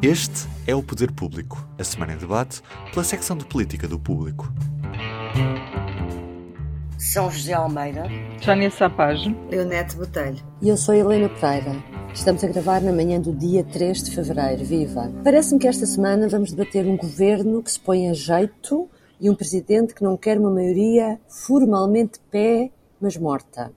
Este é o Poder Público, a semana em debate pela secção de política do Público. São José Almeida, Tânia Sapage, Leonete Botelho. E eu sou Helena Pereira. Estamos a gravar na manhã do dia 3 de fevereiro. Viva! Parece-me que esta semana vamos debater um governo que se põe a jeito e um presidente que não quer uma maioria formalmente pé, mas morta.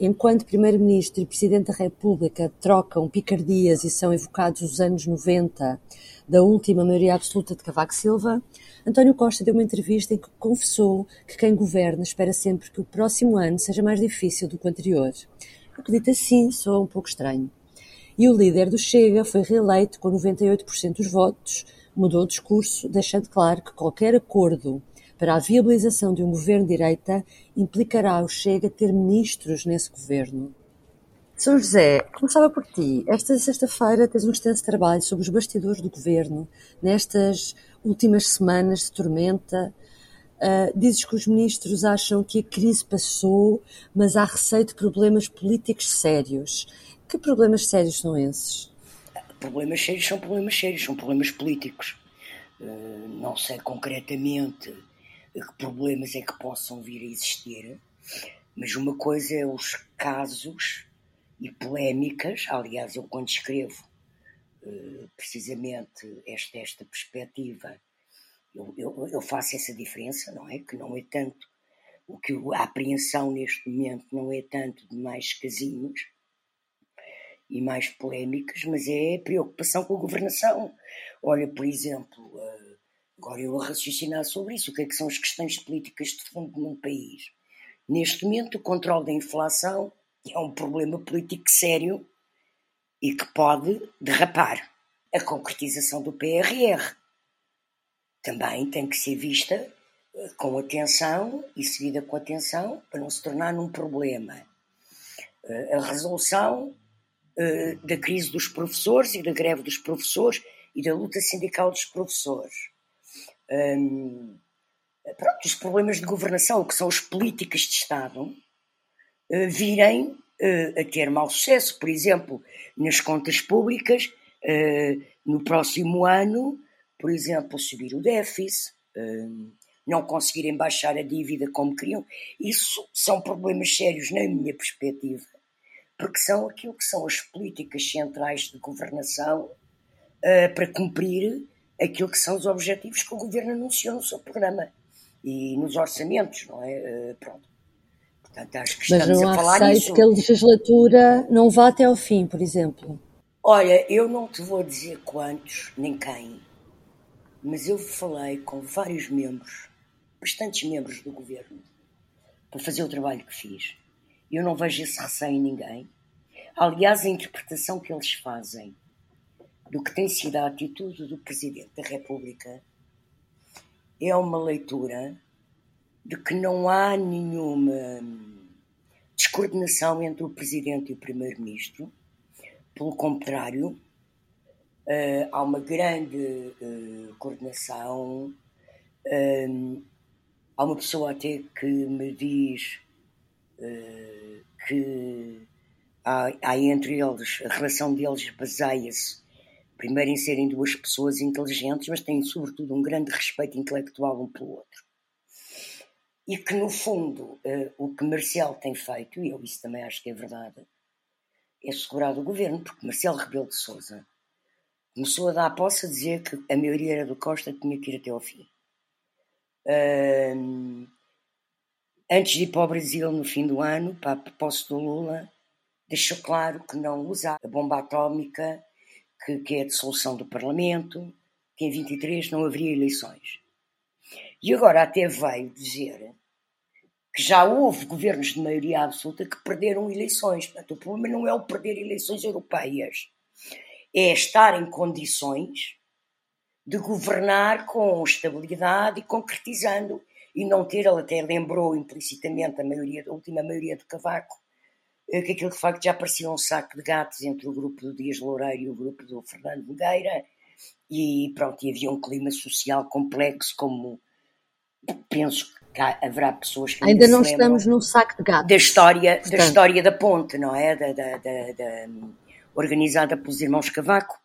Enquanto Primeiro-Ministro e Presidente da República trocam picardias e são evocados os anos 90 da última maioria absoluta de Cavaco Silva, António Costa deu uma entrevista em que confessou que quem governa espera sempre que o próximo ano seja mais difícil do que o anterior. O que dito assim soa um pouco estranho. E o líder do Chega foi reeleito com 98% dos votos, mudou o discurso, deixando claro que qualquer acordo para a viabilização de um governo de direita implicará o Chega ter ministros nesse governo. São José, começava por ti. Esta sexta-feira tens um extenso trabalho sobre os bastidores do governo, nestas últimas semanas de tormenta. Uh, dizes que os ministros acham que a crise passou, mas há receio de problemas políticos sérios. Que problemas sérios são esses? Problemas sérios são problemas sérios, são problemas políticos. Uh, não sei concretamente que problemas é que possam vir a existir, mas uma coisa é os casos e polémicas, aliás, eu quando escrevo uh, precisamente esta, esta perspectiva, eu, eu, eu, faço essa diferença, não é? Que não é tanto, o que a apreensão neste momento não é tanto de mais casinhos e mais polémicas, mas é preocupação com a governação. Olha, por exemplo, uh, Agora eu a raciocinar sobre isso, o que é que são as questões políticas de fundo num país. Neste momento, o controle da inflação é um problema político sério e que pode derrapar. A concretização do PRR também tem que ser vista eh, com atenção e seguida com atenção para não se tornar num problema. Eh, a resolução eh, da crise dos professores e da greve dos professores e da luta sindical dos professores um, pronto, os problemas de governação, que são as políticas de Estado, uh, virem uh, a ter mau sucesso. Por exemplo, nas contas públicas, no próximo ano, por exemplo, subir o déficit, não conseguirem baixar a dívida como queriam. Isso são problemas sérios, na minha perspectiva, porque são aquilo que são as políticas centrais de governação para cumprir aquilo que são os objetivos que o governo anunciou no seu programa e nos orçamentos, não é? Uh, pronto. Portanto, acho que estamos Mas não há receio nisso. que a legislatura não vá até ao fim, por exemplo. Olha, eu não te vou dizer quantos, nem quem, mas eu falei com vários membros, bastantes membros do governo, para fazer o trabalho que fiz. Eu não vejo esse receio em ninguém. Aliás, a interpretação que eles fazem do que tem sido a atitude do Presidente da República é uma leitura de que não há nenhuma descoordenação entre o Presidente e o Primeiro-Ministro. Pelo contrário, uh, há uma grande uh, coordenação. Uh, há uma pessoa até que me diz que há entre eles, a relação deles baseia-se primeiro em serem duas pessoas inteligentes, mas têm sobretudo um grande respeito intelectual um pelo outro. E que, no fundo, uh, o que Marcelo tem feito, e eu isso também acho que é verdade, é segurar o governo, porque Marcelo Rebelo de Sousa começou a dar a posse a dizer que a maioria era do Costa tinha que ir até ao fim. Uh, antes de ir para o Brasil no fim do ano, para a posse do Lula, deixou claro que não usa a bomba atómica que, que é a dissolução do Parlamento, que em 23 não haveria eleições. E agora até veio dizer que já houve governos de maioria absoluta que perderam eleições. Portanto, o problema não é o perder eleições europeias, é estar em condições de governar com estabilidade e concretizando e não ter, ele até lembrou implicitamente a maioria, a última maioria do Cavaco, que aquilo de facto já parecia um saco de gatos entre o grupo do Dias Loureiro e o grupo do Fernando Nogueira e pronto, e havia um clima social complexo como penso que haverá pessoas que ainda, ainda não estamos num saco de gatos da história Portanto. da história da ponte não é da, da, da, da, organizada pelos irmãos Cavaco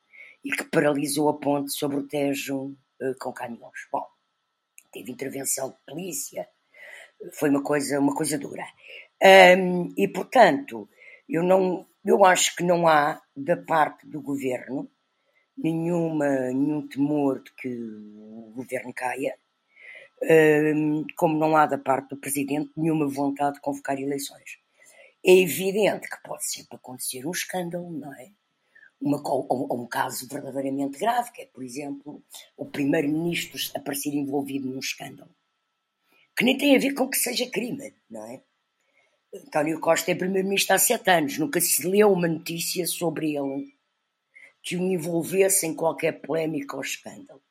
e que paralisou a ponte sobre o Tejo uh, com caminhões. Bom, teve intervenção de polícia, foi uma coisa, uma coisa dura. Um, e, portanto, eu, não, eu acho que não há, da parte do governo, nenhuma, nenhum temor de que o governo caia, um, como não há da parte do presidente nenhuma vontade de convocar eleições. É evidente que pode sempre acontecer um escândalo, não é? Uma, ou, um caso verdadeiramente grave, que é, por exemplo, o primeiro-ministro aparecer envolvido num escândalo que nem tem a ver com que seja crime, não é? António Costa é primeiro-ministro há sete anos, nunca se leu uma notícia sobre ele que o envolvesse em qualquer polémica ou escândalo.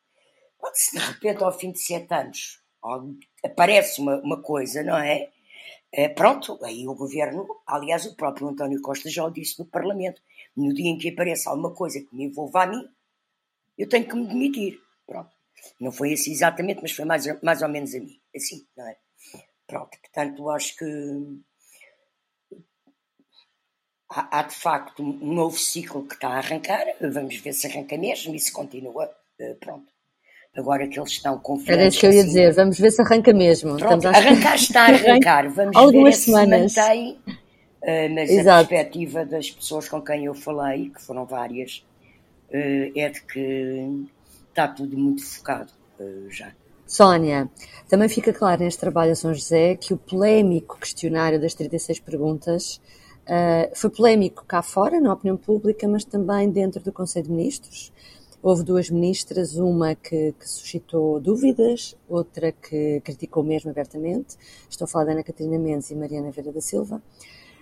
Pode-se de repente, ao fim de sete anos, aparece uma, uma coisa, não é? é? Pronto, aí o governo, aliás, o próprio António Costa já o disse no Parlamento: no dia em que aparece alguma coisa que me envolva a mim, eu tenho que me demitir. Pronto. Não foi assim exatamente, mas foi mais, mais ou menos a mim. Assim, não é? Pronto, portanto, acho que há, há, de facto um novo ciclo que está a arrancar. Vamos ver se arranca mesmo e se continua. Eh, pronto. Agora que eles estão confiantes. Era isso que eu ia assim, dizer, vamos ver se arranca mesmo. Pronto, a... Arrancar está a arrancar, vamos Algumas ver semanas. se mantém. Uh, mas Exato. a perspectiva das pessoas com quem eu falei, que foram várias, uh, é de que está tudo muito focado já. Sónia, também fica claro neste trabalho a São José que o polémico questionário das 36 perguntas uh, foi polémico cá fora, na opinião pública, mas também dentro do Conselho de Ministros. Houve duas ministras, uma que, que, suscitou dúvidas, outra que criticou mesmo abertamente. Estou a falar da Ana Catarina Mendes e Mariana Vera da Silva.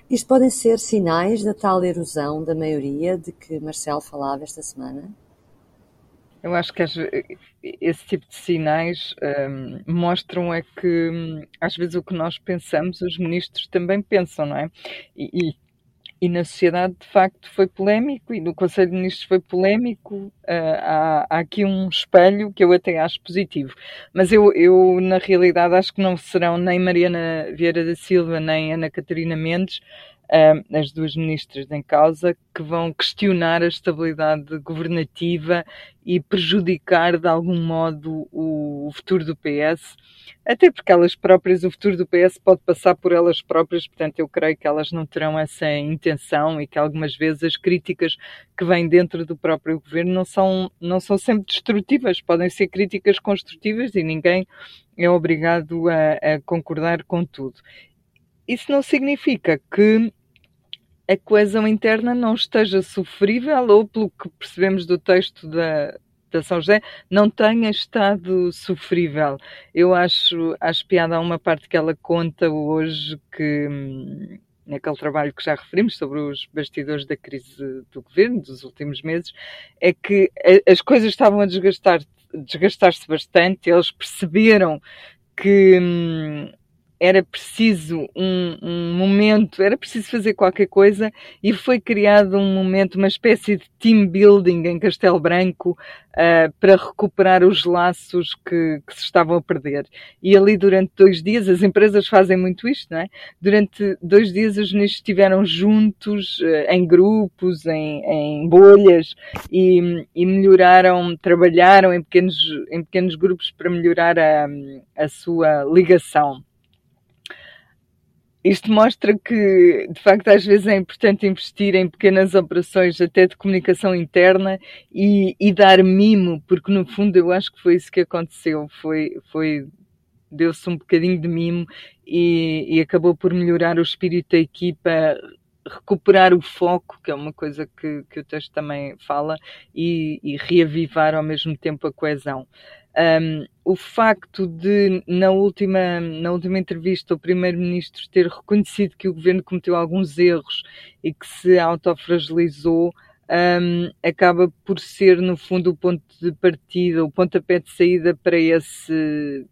Isto podem ser sinais da tal erosão da maioria de que Marcelo falava esta semana? Eu acho que esse tipo de sinais um, mostram é que hum, às vezes o que nós pensamos, os ministros também pensam, não é? E, e, e na sociedade de facto foi polémico e no Conselho de Ministros foi polémico. Uh, há, há, aqui um espelho que eu até acho positivo. Mas eu, eu, na realidade, acho que não serão nem Mariana Vieira da Silva nem Ana Catarina Mendes as duas ministras em causa, que vão questionar a estabilidade governativa e prejudicar de algum modo o, futuro do PS, até porque elas próprias, o futuro do PS pode passar por elas próprias, portanto eu creio que elas não terão essa intenção e que algumas vezes as críticas que vêm dentro do próprio governo não são, não são sempre destrutivas, podem ser críticas construtivas e ninguém é obrigado a, a concordar com tudo. Isso não significa que a coesão interna não esteja sofrível ou, pelo que percebemos do texto da, da São José, não tenha estado sofrível. Eu acho, acho piada a uma parte que ela conta hoje que hum, naquele trabalho que já referimos sobre os bastidores da crise do governo dos últimos meses, é que as coisas estavam a desgastar desgastar-se bastante, eles perceberam que hum, era preciso um, um, momento, era preciso fazer qualquer coisa e foi criado um momento, uma espécie de team building em Castelo Branco uh, para recuperar os laços que, que, se estavam a perder. E ali durante dois dias, as empresas fazem muito isto, não é? Durante dois dias os ministros estiveram juntos, uh, em grupos, em, em bolhas e, e, melhoraram, trabalharam em pequenos, em pequenos grupos para melhorar a, a sua ligação. Isto mostra que, de facto, às vezes é importante investir em pequenas operações, até de comunicação interna, e, e dar mimo, porque no fundo eu acho que foi isso que aconteceu. Foi, foi deu-se um bocadinho de mimo e, e, acabou por melhorar o espírito da equipa, recuperar o foco, que é uma coisa que, que o texto também fala, e, e reavivar ao mesmo tempo a coesão. Um, o facto de, na última, na última entrevista, o Primeiro-Ministro ter reconhecido que o governo cometeu alguns erros e que se autofragilizou, um, acaba por ser, no fundo, o ponto de partida, o pontapé de saída para esse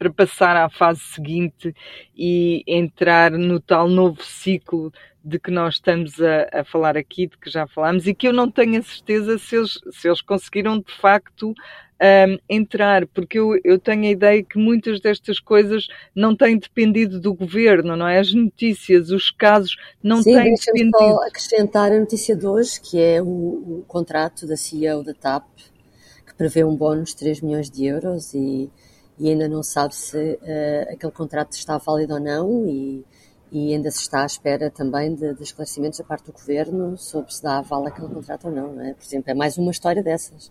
para passar à fase seguinte e entrar no tal novo ciclo de que nós estamos a, a, falar aqui, de que já falámos, e que eu não tenho a certeza se eles, se eles conseguiram de facto um, entrar, porque eu, eu tenho a ideia que muitas destas coisas não têm dependido do governo, não é? As notícias, os casos não Sim, têm dependido. só acrescentar a notícia de hoje, que é o, o contrato da CEO da TAP, que prevê um bónus de 3 milhões de euros e, e ainda não sabe se uh, aquele contrato está válido ou não e, e ainda se está à espera também de, de esclarecimentos da parte do governo sobre se dá aval àquele contrato ou não, não é? Por exemplo, é mais uma história dessas.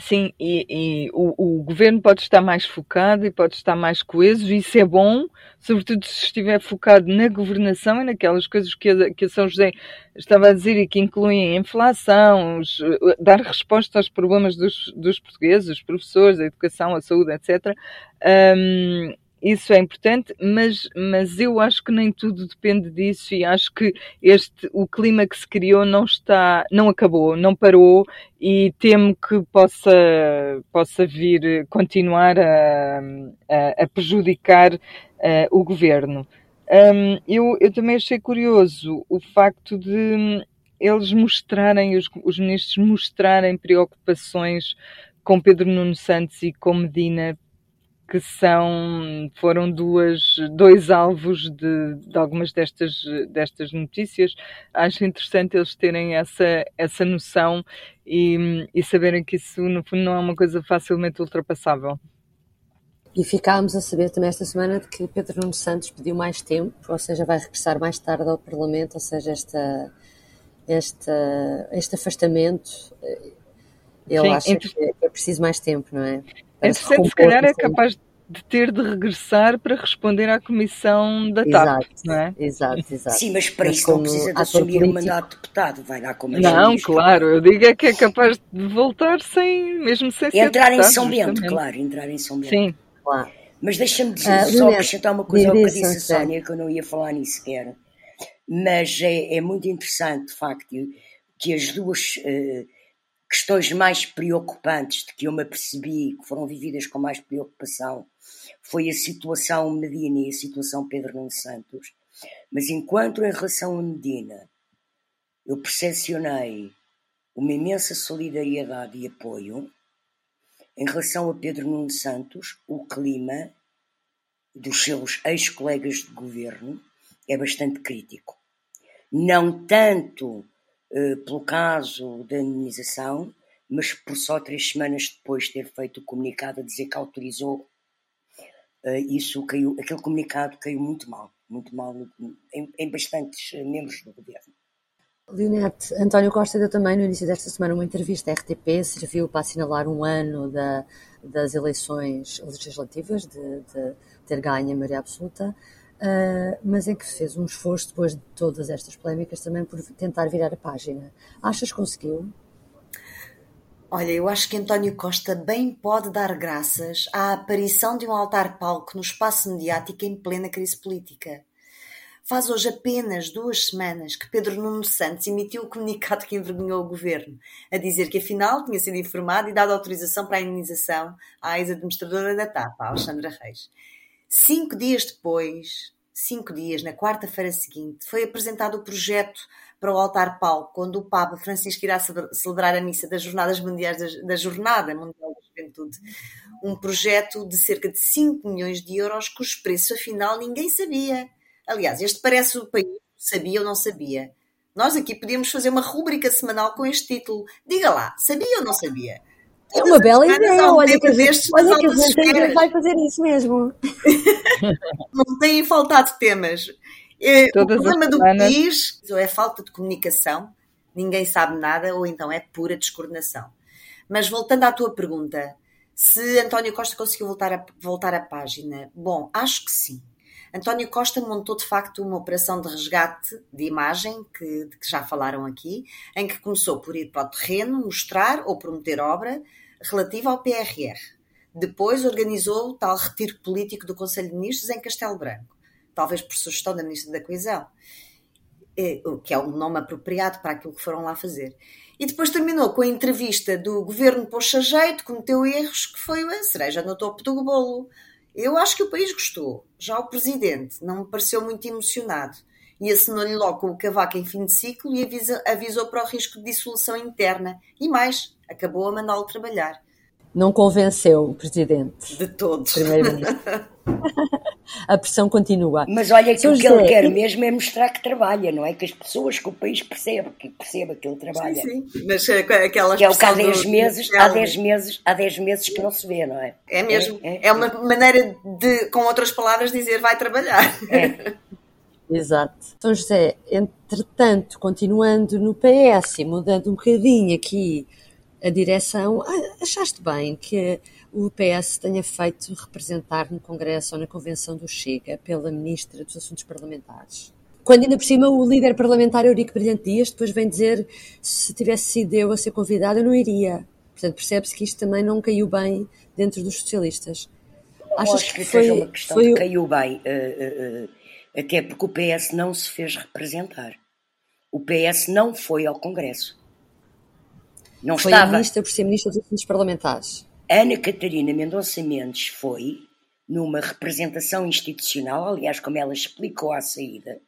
Sim, e, e o, o, governo pode estar mais focado e pode estar mais coeso, e isso é bom, sobretudo se estiver focado na governação e naquelas coisas que a, que a São José estava a dizer e que incluem a inflação, os, dar resposta aos problemas dos, dos portugueses, os professores, a educação, a saúde, etc. Um, isso é importante, mas, mas eu acho que nem tudo depende disso e acho que este, o clima que se criou não está, não acabou, não parou e temo que possa, possa vir continuar a, a, a prejudicar uh, o governo. Um, eu, eu também achei curioso o facto de eles mostrarem, os, os ministros mostrarem preocupações com Pedro Nuno Santos e com Medina que são, foram duas, dois alvos de, de, algumas destas, destas notícias. Acho interessante eles terem essa, essa noção e, e saberem que isso, no fundo, não é uma coisa facilmente ultrapassável. E ficámos a saber também esta semana de que Pedro Nuno Santos pediu mais tempo, ou seja, vai regressar mais tarde ao Parlamento, ou seja, esta, esta, este afastamento, ele Sim, acha entre... que é preciso mais tempo, não é? Interessante, se calhar é capaz de ter de regressar para responder à comissão da TAP, exato, não é? Exato, exato. Sim, mas para mas isso não precisa de assumir o mandato de deputado, vai lá como Não, claro, eu digo é que é capaz de voltar sem, mesmo sem ser Entrar deputado, em São Bento, claro, entrar em São Bento. Sim. Claro. Mas deixa-me dizer, ah, só acrescentar uma coisa ao que disse a Sónia, que eu não ia falar nisso sequer, mas é, é muito interessante, de facto, que as duas... Uh, questões mais preocupantes de que eu me apercebi, que foram vividas com mais preocupação, foi a situação Medina e a situação Pedro Nuno Santos. Mas enquanto em relação a Medina eu percepcionei uma imensa solidariedade e apoio, em relação a Pedro Nuno Santos, o clima dos seus ex-colegas de governo é bastante crítico. Não tanto pelo caso da indenização, mas por só três semanas depois ter feito o comunicado a dizer que autorizou uh, isso, caiu, aquele comunicado caiu muito mal, muito mal em, em bastantes membros do governo. Leonete, António Costa deu também no início desta semana uma entrevista à RTP, serviu para assinalar um ano da, das eleições legislativas, de, de ter ganho a maioria absoluta uh, mas em que fez um esforço depois de todas estas polémicas também por tentar virar a página. Achas que conseguiu? Olha, eu acho que António Costa bem pode dar graças à aparição de um altar-palco no espaço mediático em plena crise política. Faz hoje apenas duas semanas que Pedro Nuno Santos emitiu o comunicado que envergonhou o governo, a dizer que afinal tinha sido informado e dado autorização para a indenização à ex-administradora da TAP, Alexandra Reis. Cinco dias depois, cinco dias, na quarta-feira seguinte, foi apresentado o projeto para o altar palco, quando o Papa Francisco irá celebrar a missa das Jornadas Mundiais da Jornada Mundial da Juventude. Um projeto de cerca de 5 milhões de euros, cujo preço afinal ninguém sabia. Aliás, este parece o país sabia ou não sabia. Nós aqui podíamos fazer uma rúbrica semanal com este título. Diga lá, sabia ou não sabia? É uma bela ideia, olha que a gente, olha que a gente vai fazer isso mesmo. Não têm faltado temas. É, Todas o problema do país ou é falta de comunicação, ninguém sabe nada, ou então é pura descoordenação. Mas voltando à tua pergunta, se António Costa conseguiu voltar a, voltar à página, bom, acho que sim. António Costa montou de facto uma operação de resgate de imagem, que, de que já falaram aqui, em que começou por ir para o terreno, mostrar ou prometer obra relativa ao PRR. Depois organizou o tal retiro político do Conselho de Ministros em Castelo Branco, talvez por sugestão da Ministra da Coesão, eh, que é um nome apropriado para aquilo que foram lá fazer. E depois terminou com a entrevista do governo Poxa Jeito, cometeu erros, que foi a cereja no topo do bolo Eu acho que o país gostou. Já o presidente não me pareceu muito emocionado e assinou-lhe logo com o cavaco em fim de ciclo e avisa, avisou para o risco de dissolução interna. E mais, acabou a mandá-lo trabalhar. Não convenceu o presidente. De todos. Primeiro-ministro. a pressão continua. Mas olha que São o que José, ele quer mesmo é mostrar que trabalha, não é? Que as pessoas, que o país perceba, que perceba que ele trabalha. Sim, sim. Mas eh, aquela que é o que há 10 meses, há 10 meses, há 10 meses que não se vê, não é? É mesmo. É, é, é uma maneira de, com outras palavras, dizer vai trabalhar. É. Exato. Então, José, entretanto, continuando no PS e mudando um bocadinho aqui a direção, achaste bem que o PS tenha feito representar no Congresso ou na Convenção do Chega pela Ministra dos Assuntos Parlamentares? Quando ainda por cima o líder parlamentar Eurico Brilhante Dias depois vem dizer se tivesse sido eu a ser convidado eu não iria. Portanto, percebe-se que isto também não caiu bem dentro dos socialistas. Achas acho que, que foi, seja uma questão foi... de caiu bem. Uh, uh, uh até porque o PS não se fez representar. O PS não foi ao Congresso. Não foi estava. a ministra por ser ministra dos Assuntos Parlamentares. Ana Catarina Mendonça Mendes foi numa representação institucional, aliás, como ela explicou à saída,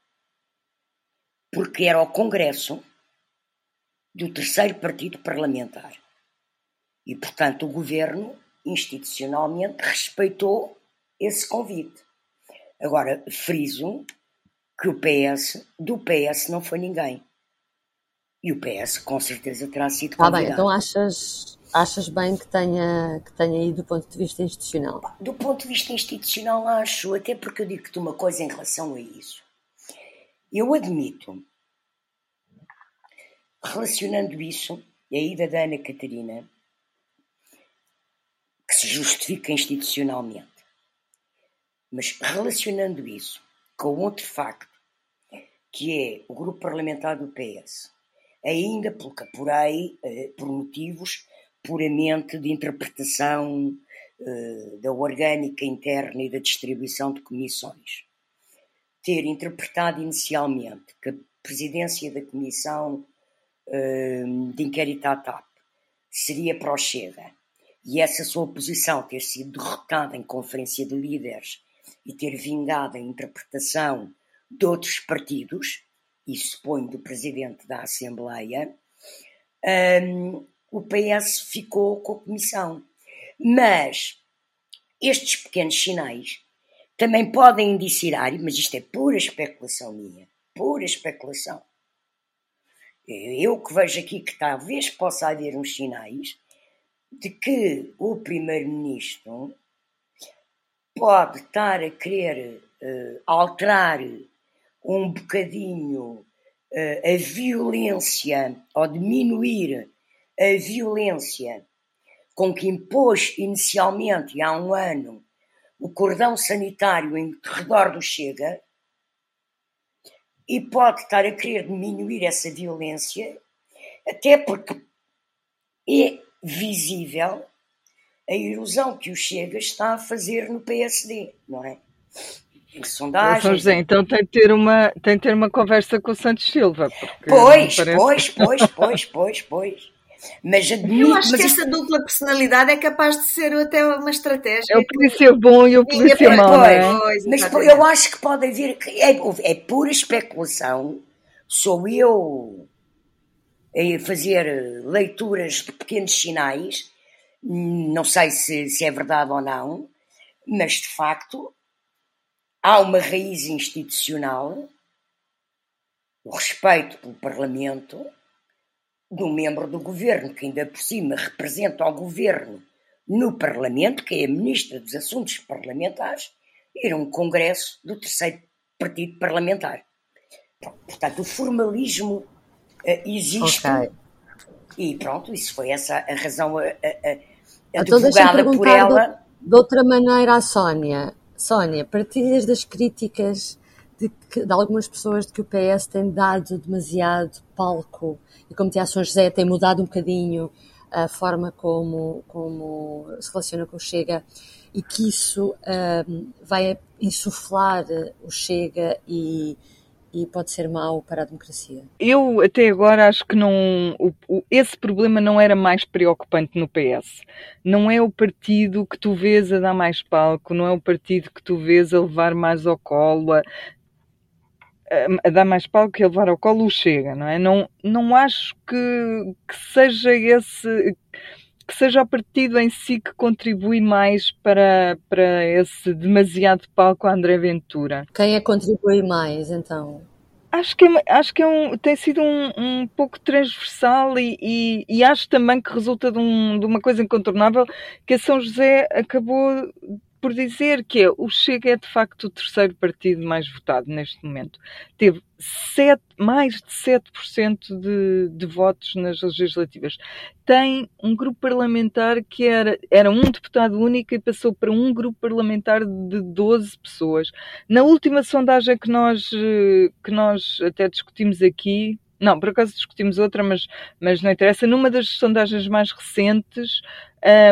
porque era o Congresso do terceiro partido parlamentar. E, portanto, o governo, institucionalmente, respeitou esse convite. Agora, friso que o PS, do PS não foi ninguém. E o PS com certeza terá sido convidado. Ah, bem, então achas, achas bem que tenha, que tenha ido do ponto de vista institucional? Do ponto de vista institucional acho, até porque eu digo-te uma coisa em relação a isso. Eu admito, relacionando isso, a ida da Ana Catarina, que se justifica institucionalmente. Mas relacionando isso com outro facto, que é o grupo parlamentar do PS, ainda que apurei, eh, por motivos puramente de interpretação eh, da orgânica interna e da distribuição de comissões, ter interpretado inicialmente que a presidência da comissão eh, de inquérito à TAP seria para o Chega e essa sua posição ter sido derrotada em conferência de líderes e ter vingado a interpretação de outros partidos, e suponho do presidente da Assembleia, um, o PS ficou com a comissão. Mas estes pequenos sinais também podem indiciar, mas isto é pura especulação minha, pura especulação. Eu que vejo aqui que talvez possa haver uns sinais de que o Primeiro-Ministro pode estar a querer uh, alterar um bocadinho uh, a violência ou diminuir a violência com que impôs inicialmente há um ano o cordão sanitário em redor do Chega e pode estar a querer diminuir essa violência até porque é visível a erosão que o Chega está a fazer no PSD, não é? São José, então tem de ter uma, tem de ter uma conversa com o Santos Silva. Pois, parece... pois, pois, pois, pois, pois. Mas admito, eu acho mas que isto... essa dupla personalidade é capaz de ser até uma estratégia. É o polícia bom e o polícia mau. Pois, é? pois, mas eu acho que pode haver. É, é pura especulação. Sou eu a fazer leituras de pequenos sinais não sei se, se é verdade ou não, mas de facto há uma raiz institucional, o respeito pelo Parlamento, do membro do governo, que ainda por cima representa o governo no Parlamento, que é a Ministra dos Assuntos Parlamentares, ir a um congresso do terceiro partido parlamentar. Portanto, o formalismo uh, existe. Okay. E pronto, isso foi essa a razão a, a, então deixa-me por ela. De, de, outra maneira à Sónia. Sónia, partilhas das críticas de, que, de, algumas pessoas de que o PS tem dado demasiado palco e como a São José tem mudado um bocadinho a forma como, como se relaciona com o Chega e que isso um, vai insuflar o Chega e, e pode ser mau para a democracia? Eu até agora acho que não o, o, esse problema não era mais preocupante no PS. Não é o partido que tu vês a dar mais palco, não é o partido que tu vês a levar mais ao colo, a, a dar mais palco e a levar ao colo o Chega, não é? Não, não acho que, que seja esse que seja o partido em si que contribui mais para, para esse demasiado palco a André Ventura. Quem é que contribui mais, então? Acho que, é, acho que é um, tem sido um, um pouco transversal e, e, e, acho também que resulta de, um, de uma coisa incontornável que a São José acabou por dizer que é, o Chega é de facto o terceiro partido mais votado neste momento. Teve sete, mais de 7% de, de votos nas legislativas. Tem um grupo parlamentar que era, era um deputado único e passou para um grupo parlamentar de 12 pessoas. Na última sondagem que nós, eh, que nós até discutimos aqui, não, por acaso discutimos outra, mas, mas não interessa. Numa das sondagens mais recentes,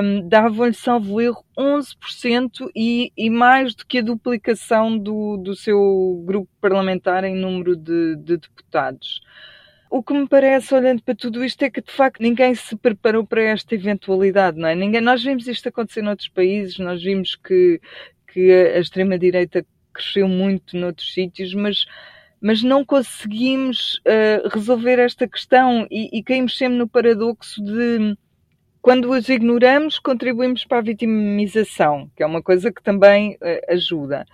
um, davam-lhe, salvo erro, 11% e, e mais do que a duplicação do, do seu grupo parlamentar em número de, de deputados. O que me parece, olhando para tudo isto, é que de facto ninguém se preparou para esta eventualidade, não é? Ninguém, nós vimos isto acontecer noutros países, nós vimos que, que a extrema-direita cresceu muito noutros sítios, mas mas não conseguimos uh, resolver esta questão e, e, caímos sempre no paradoxo de quando os ignoramos, contribuímos para a vitimização, que é uma coisa que também uh, ajuda.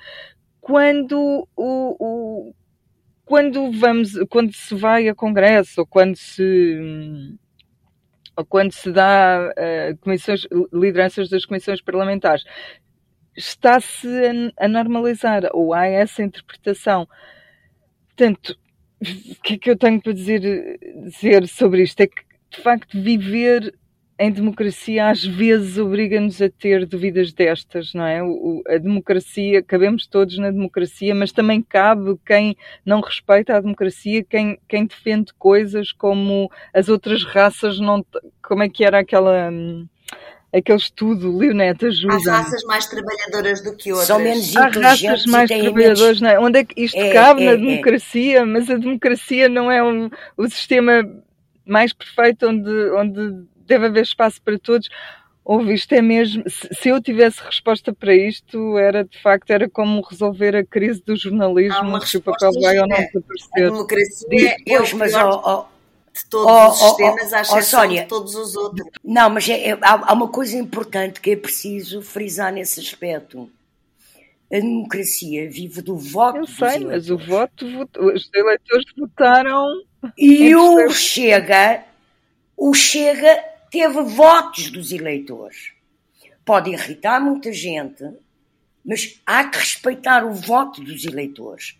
Quando o, o, quando vamos, quando se vai a congresso ou quando se ou quando se dá uh, comissões, lideranças das comissões parlamentares, está-se a, a normalizar ou há essa interpretação Portanto, o que é que eu tenho para dizer, dizer sobre isto? É que, de facto, viver em democracia às vezes obriga-nos a ter dúvidas destas, não é? O, a democracia, cabemos todos na democracia, mas também cabe quem não respeita a democracia, quem, quem defende coisas como as outras raças não. Como é que era aquela. Hum, aquele estudo, Leonete, ajuda. Há raças mais trabalhadoras do que outras. São menos Há raças mais trabalhadoras, não é? Onde é que isto é, cabe é, na é. democracia, é. mas a democracia não é um, o sistema mais perfeito onde, onde deve haver espaço para todos. Ouve, isto é mesmo. Se, eu tivesse resposta para isto, era de facto era como resolver a crise do jornalismo, se o papel vai ou não aparecer. A democracia é, pois, mas, oh, oh, de todos oh, os sistemas, oh, oh, à exceção Sónia, de todos os outros. Não, mas é, é, há, há uma coisa importante que é preciso frisar nesse aspecto. A democracia vive do voto. Eu sei, mas o voto, os eleitores votaram. E o Chega, o Chega teve votos dos eleitores. Pode irritar muita gente, mas há que respeitar o voto dos eleitores.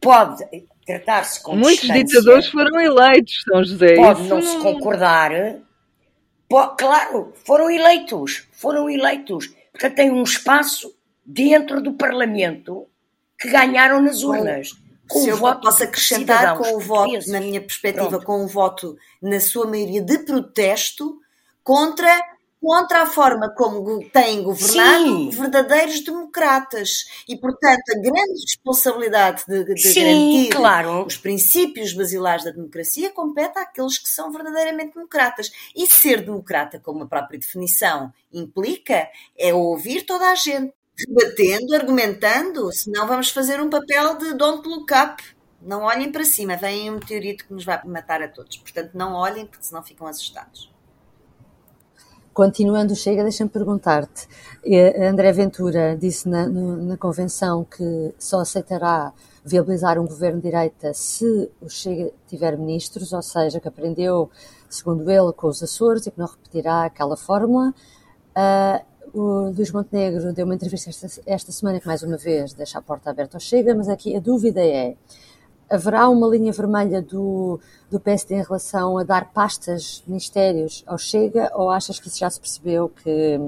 Pode tratar-se com Muitos ditadores foram eleitos, São José. Pode não, não se concordar. Pode, claro, foram eleitos. Foram eleitos. Portanto, tem um espaço dentro do Parlamento que ganharam nas urnas. Com se eu voto posso acrescentar com o voto, na minha perspectiva, Pronto. com o voto, na sua maioria, de protesto contra contra a forma como têm governado Sim. verdadeiros democratas. E, portanto, a grande responsabilidade de, de Sim, garantir claro. os princípios basilares da democracia compete àqueles que são verdadeiramente democratas. E ser democrata, como a própria definição implica, é ouvir toda a gente, debatendo, argumentando, senão vamos fazer um papel de don't look up. Não olhem para cima, vem um meteorito que nos vai matar a todos. Portanto, não olhem, porque senão ficam assustados. Continuando Chega, deixa-me perguntar-te. Eh, André Ventura disse na, na, convenção que só aceitará viabilizar um governo de direita se o Chega tiver ministros, ou seja, que aprendeu, segundo ele, com os Açores e que não repetirá aquela fórmula. Uh, o Luís Montenegro deu uma entrevista esta, esta semana que, mais uma vez, deixa a porta aberta ao Chega, mas aqui a dúvida é haverá uma linha vermelha do, do PSD em relação a dar pastas, ministérios ao Chega, ou achas que isso já se percebeu que,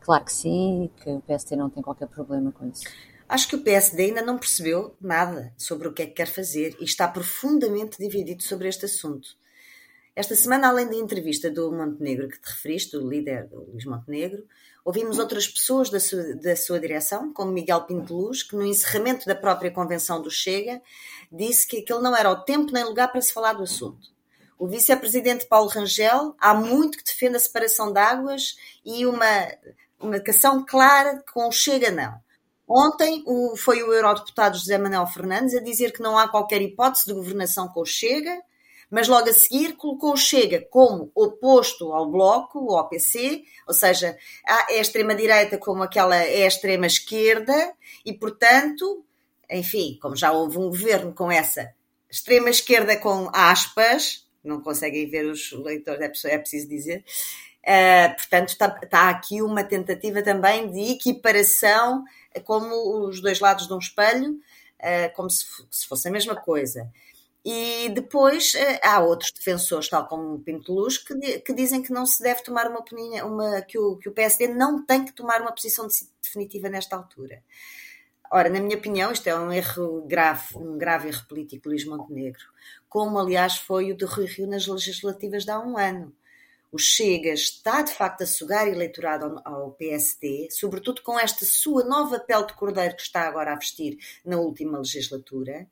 claro que sim, que o PSD não tem qualquer problema com isso? Acho que o PSD ainda não percebeu nada sobre o que é que quer fazer e está profundamente dividido sobre este assunto. Esta semana, além da entrevista do Montenegro que te referiste, do líder do Luís Montenegro, ouvimos outras pessoas da sua, da sua direção, como Miguel Pinto Luz, que no encerramento da própria convenção do Chega disse que aquele não era o tempo nem lugar para se falar do assunto. O vice-presidente Paulo Rangel há muito que defende a separação de águas e uma, uma cação clara com o Chega não. Ontem o, foi o eurodeputado José Manuel Fernandes a dizer que não há qualquer hipótese de governação com o Chega, mas logo a seguir colocou o Chega como oposto ao Bloco, ao PC, ou seja, é a extrema-direita como aquela é a extrema-esquerda, e portanto, enfim, como já houve um governo com essa extrema-esquerda com aspas, não conseguem ver os leitores, é, é preciso dizer, uh, portanto está, está aqui uma tentativa também de equiparação como os dois lados de um espelho, uh, como se, se fosse a mesma coisa. E depois eh, há outros defensores, tal como o Pinto Luz, que, que dizem que não se deve tomar uma opinião, uma, que, o, que o PSD não tem que tomar uma posição definitiva nesta altura. Ora, na minha opinião, isto é um erro grave, um grave erro político, Luís Montenegro, como aliás foi o de Rui Rio nas legislativas de há um ano. O Chega está de facto a sugar eleitorado ao PSD, sobretudo com esta sua nova pele de cordeiro que está agora a vestir na última legislatura,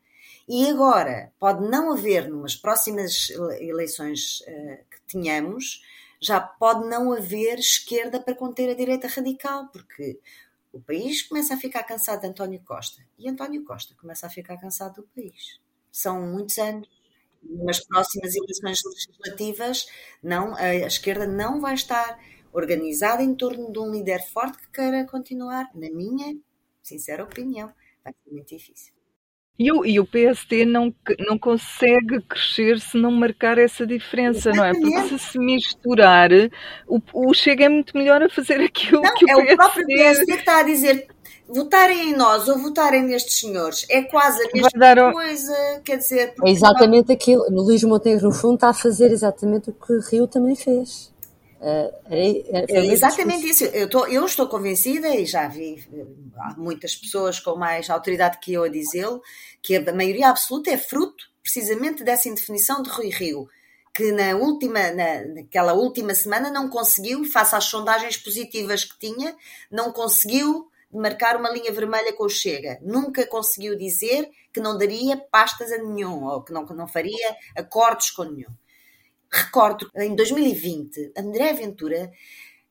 e agora pode não haver, numas próximas eleições uh, que tenhamos, já pode não haver esquerda para conter a direita radical, porque o país começa a ficar cansado de António Costa e António Costa começa a ficar cansado do país. São muitos anos. Nas próximas eleições legislativas, não, a esquerda não vai estar organizada em torno de um líder forte que queira continuar, na minha sincera opinião. Vai ser muito difícil. E o, e o PSD não, não consegue crescer se não marcar essa diferença, Exatamente. não é? Porque se se misturar, o, o Chega é muito melhor a fazer aquilo não, que o é PSD... o próprio PSD que está a dizer votarem em nós ou votarem nestes senhores é quase a mesma ao... coisa, quer dizer... É exatamente nós... aquilo, no Luís Montenegro no fundo está a fazer exatamente o que Rio também fez. É, é, é exatamente isso. Eu, tô, eu estou convencida, e já vi muitas pessoas com mais autoridade que eu a dizê-lo, que a maioria absoluta é fruto precisamente dessa indefinição de Rui Rio, que na última, na, naquela última semana não conseguiu, face às sondagens positivas que tinha, não conseguiu marcar uma linha vermelha com o Chega. Nunca conseguiu dizer que não daria pastas a nenhum, ou que não, que não faria acordos com nenhum. Recordo, em 2020, André Ventura,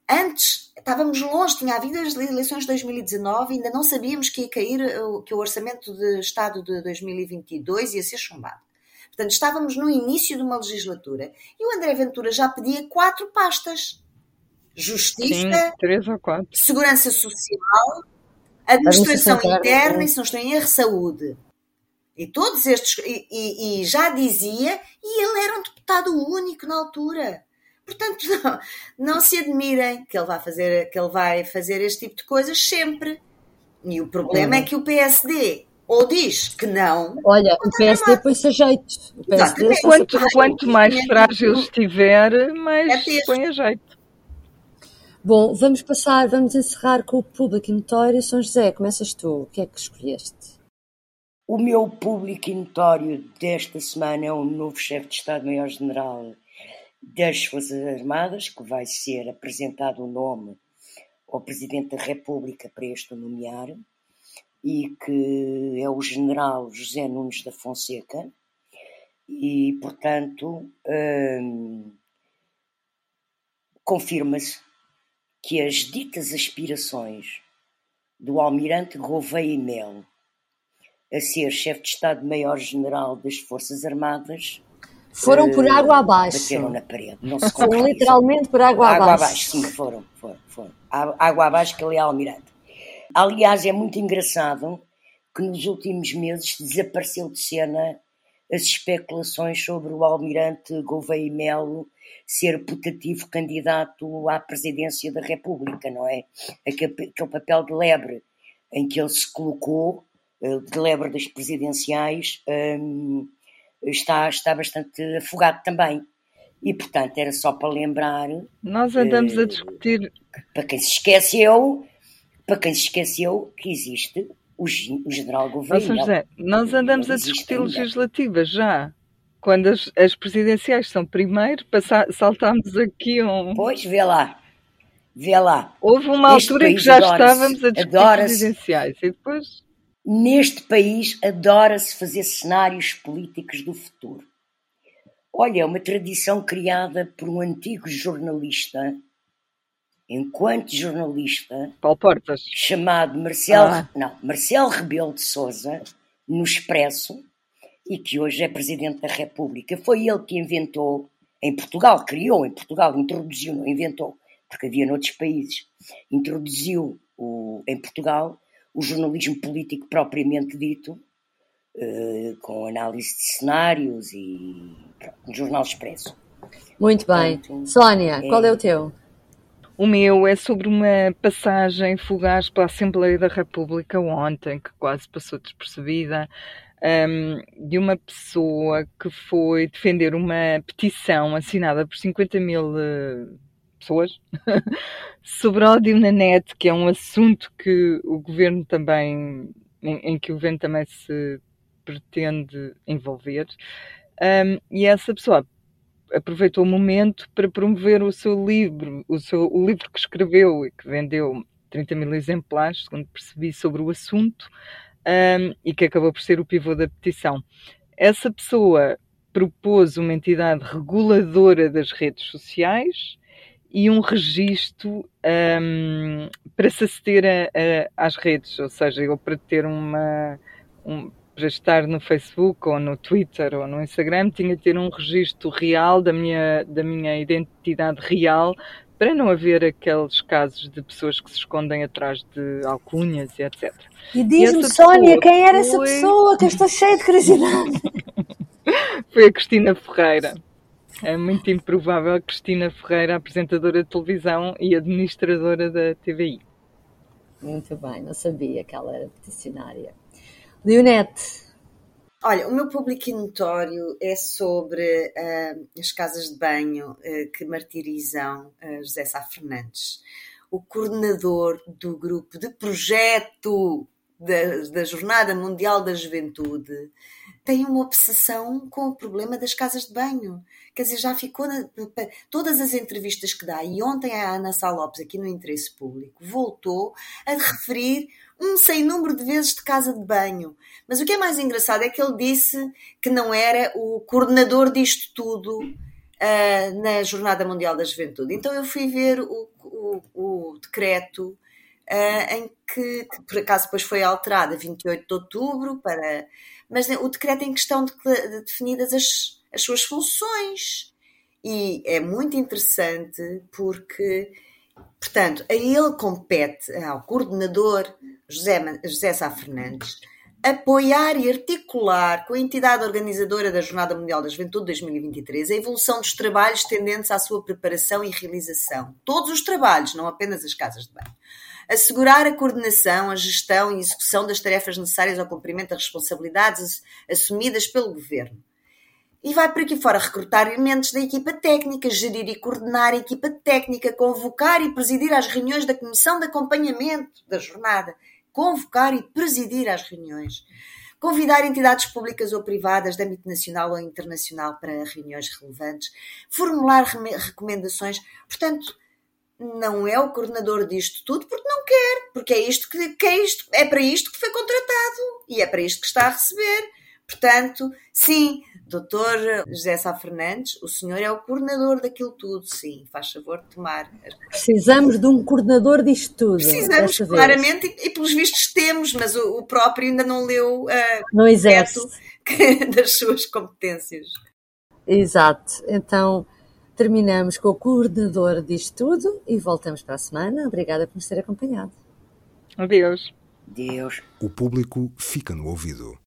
antes estávamos longe, tinha havido as eleições de 2019, ainda não sabíamos que ia cair, que o orçamento de Estado de 2022 ia ser chumbado. Portanto, estávamos no início de uma legislatura e o André Ventura já pedia quatro pastas: Justiça, Sim. Segurança Social, Administração Interna e, se não estou em erro, Saúde. E todos estes, e, e, e, já dizia, e ele era um deputado único na altura. Portanto, não, não se admirem que ele vai fazer, que ele vai fazer este tipo de coisas sempre. E o problema uhum. é que o PSD ou diz que não. Olha, o PSD põe-se a jeito. O PSD quanto, quanto mais frágil estiver, mais é põe a jeito. Bom, vamos passar, vamos encerrar com o público notório. São José, começas tu. O que é que escolheste? O meu público notório desta semana é o novo chefe de Estado-Maior-General das Forças Armadas, que vai ser apresentado o nome ao Presidente da República para este nomear, e que é o General José Nunes da Fonseca, e, portanto, hum, confirma-se que as ditas aspirações do Almirante Gouveia e Melo a ser chefe de Estado-Maior-General das Forças Armadas. Foram por eh, água abaixo. Bateram na parede. Não se foram literalmente por água, água abaixo. abaixo. Sim, foram, foram, foram. Água abaixo que ele é almirante. Aliás, é muito engraçado que nos últimos meses desapareceu de cena as especulações sobre o almirante Gouveia Melo ser putativo candidato à presidência da República, não é? Aquele, papel de lebre em que ele se colocou de lebre das presidenciais um, está, está bastante afogado também. E, portanto, era só para lembrar. Nós andamos uh, a discutir. Para quem se esqueceu, para quem se esqueceu que existe o, o general governo. José, nós andamos a discutir legislativas já. quando as, as presidenciais são primeiro, passa, saltámos aqui um. Pois, vê lá. Vê lá. Houve uma Este altura em que já estávamos a discutir presidenciais e depois. Neste país adora-se fazer cenários políticos do futuro. Olha, é uma tradição criada por um antigo jornalista, enquanto jornalista, Paulo Portas. chamado Marcelo, Ah. não, Marcelo Rebelo de Sousa, no Expresso, e que hoje é Presidente da República. Foi ele que inventou, em Portugal, criou em Portugal, introduziu, não inventou, porque havia noutros países, introduziu o, em Portugal o jornalismo político propriamente dito, eh, com análise de cenários e pronto, no Jornal Expresso. Muito bem. Portanto, Sónia, é- qual é o teu? O meu é sobre uma passagem fugaz pela Assembleia da República ontem, que quase passou despercebida, hum, de uma pessoa que foi defender uma petição assinada por 50 mil eh, pessoas sobre ódio na net, que é um assunto que o governo também, em, em que o governo também se pretende envolver. Hum, e essa pessoa aproveitou o momento para promover o seu livro, o, seu, o livro que escreveu e que vendeu 30 mil exemplares, segundo percebi, sobre o assunto, um, e que acabou por ser o pivô da petição. Essa pessoa propôs uma entidade reguladora das redes sociais e um registro um, para se aceder a, a, às redes, ou seja, eu para ter uma. Um, para estar no Facebook ou no Twitter ou no Instagram tinha de ter um registro real da minha, da minha identidade real para não haver aqueles casos de pessoas que se escondem atrás de alcunhas e etc. E diz-me, essa Sónia, quem era essa foi- pessoa? Que eu estou cheia de curiosidade. Foi a Cristina Ferreira. É muito improvável a Cristina Ferreira, apresentadora de televisão e administradora da TVI. Muito bem, não sabia que ela era peticionária. Leonete, Olha, o meu público notório é sobre ah, as casas de banho ah, que martirizam ah, José Sá Fernandes. O coordenador do grupo de projeto da, da Jornada Mundial da Juventude tem uma obsessão com o problema das casas de banho. Quer dizer, já ficou na, todas as entrevistas que dá, e ontem a Ana Sá Lopes, aqui no Interesse Público, voltou a referir um sem número de vezes de casa de banho. Mas o que é mais engraçado é que ele disse que não era o coordenador disto tudo ah, na Jornada Mundial da Juventude. Então eu fui ver o, o- o decreto em que, que por acaso depois foi alterado a 28 de outubro para. Mas o decreto em questão de, de definidas as, as suas funções. E é muito interessante porque, portanto, a ele compete, ao coordenador José, José Sá Fernandes, apoiar e articular com a entidade organizadora da Jornada Mundial da Juventude 2023 a evolução dos trabalhos tendentes à sua preparação e realização. Todos os trabalhos, não apenas as casas de banho. Assegurar a coordenação, a gestão e execução das tarefas necessárias ao cumprimento das responsabilidades assumidas pelo Governo. E vai por aqui fora recrutar elementos da equipa técnica, gerir e coordenar a equipa técnica, convocar e presidir as reuniões da Comissão de Acompanhamento da jornada, convocar e presidir as reuniões, convidar entidades públicas ou privadas de âmbito nacional ou internacional para reuniões relevantes, formular recomendações. Portanto, não é o coordenador disto tudo porque não quer, porque é isto que, que é isto, é para isto que foi contratado e é para isto que está a receber. Portanto, sim, doutor José Sá Fernandes, o senhor é o coordenador daquilo tudo, sim, faz favor de tomar. precisamos de um coordenador disto tudo. Precisamos, claramente, e, e pelos vistos temos, mas o, o próprio ainda não leu uh, Não exerce. das suas competências. Exato. Então, terminamos com o coordenador disto tudo e voltamos para a semana. Obrigada por nos ter acompanhado. Adeus. Deus. O público fica no ouvido.